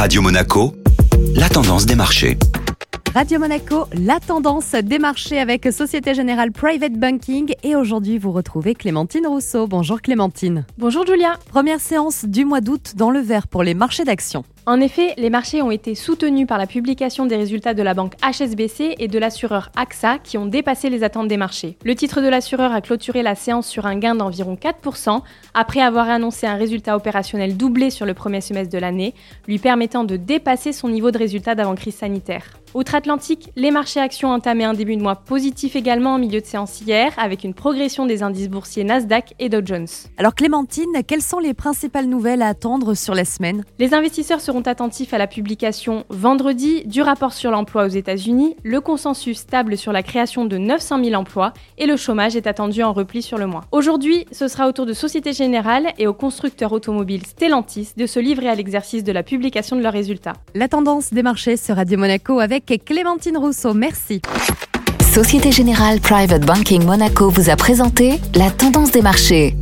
Radio Monaco, la tendance des marchés. Radio Monaco, la tendance des marchés avec Société Générale Private Banking. Et aujourd'hui, vous retrouvez Clémentine Rousseau. Bonjour Clémentine. Bonjour Julia. Première séance du mois d'août dans le vert pour les marchés d'actions. En effet, les marchés ont été soutenus par la publication des résultats de la banque HSBC et de l'assureur AXA qui ont dépassé les attentes des marchés. Le titre de l'assureur a clôturé la séance sur un gain d'environ 4% après avoir annoncé un résultat opérationnel doublé sur le premier semestre de l'année, lui permettant de dépasser son niveau de résultat d'avant-crise sanitaire. Outre-Atlantique, les marchés actions ont entamé un début de mois positif également en milieu de séance hier, avec une progression des indices boursiers Nasdaq et Dow Jones. Alors Clémentine, quelles sont les principales nouvelles à attendre sur la semaine? Les investisseurs seront attentifs à la publication vendredi du rapport sur l'emploi aux États-Unis, le consensus stable sur la création de 900 000 emplois et le chômage est attendu en repli sur le mois. Aujourd'hui, ce sera au tour de Société Générale et au constructeur automobile Stellantis de se livrer à l'exercice de la publication de leurs résultats. La tendance des marchés sur Radio Monaco avec Clémentine Rousseau. Merci. Société Générale Private Banking Monaco vous a présenté la tendance des marchés.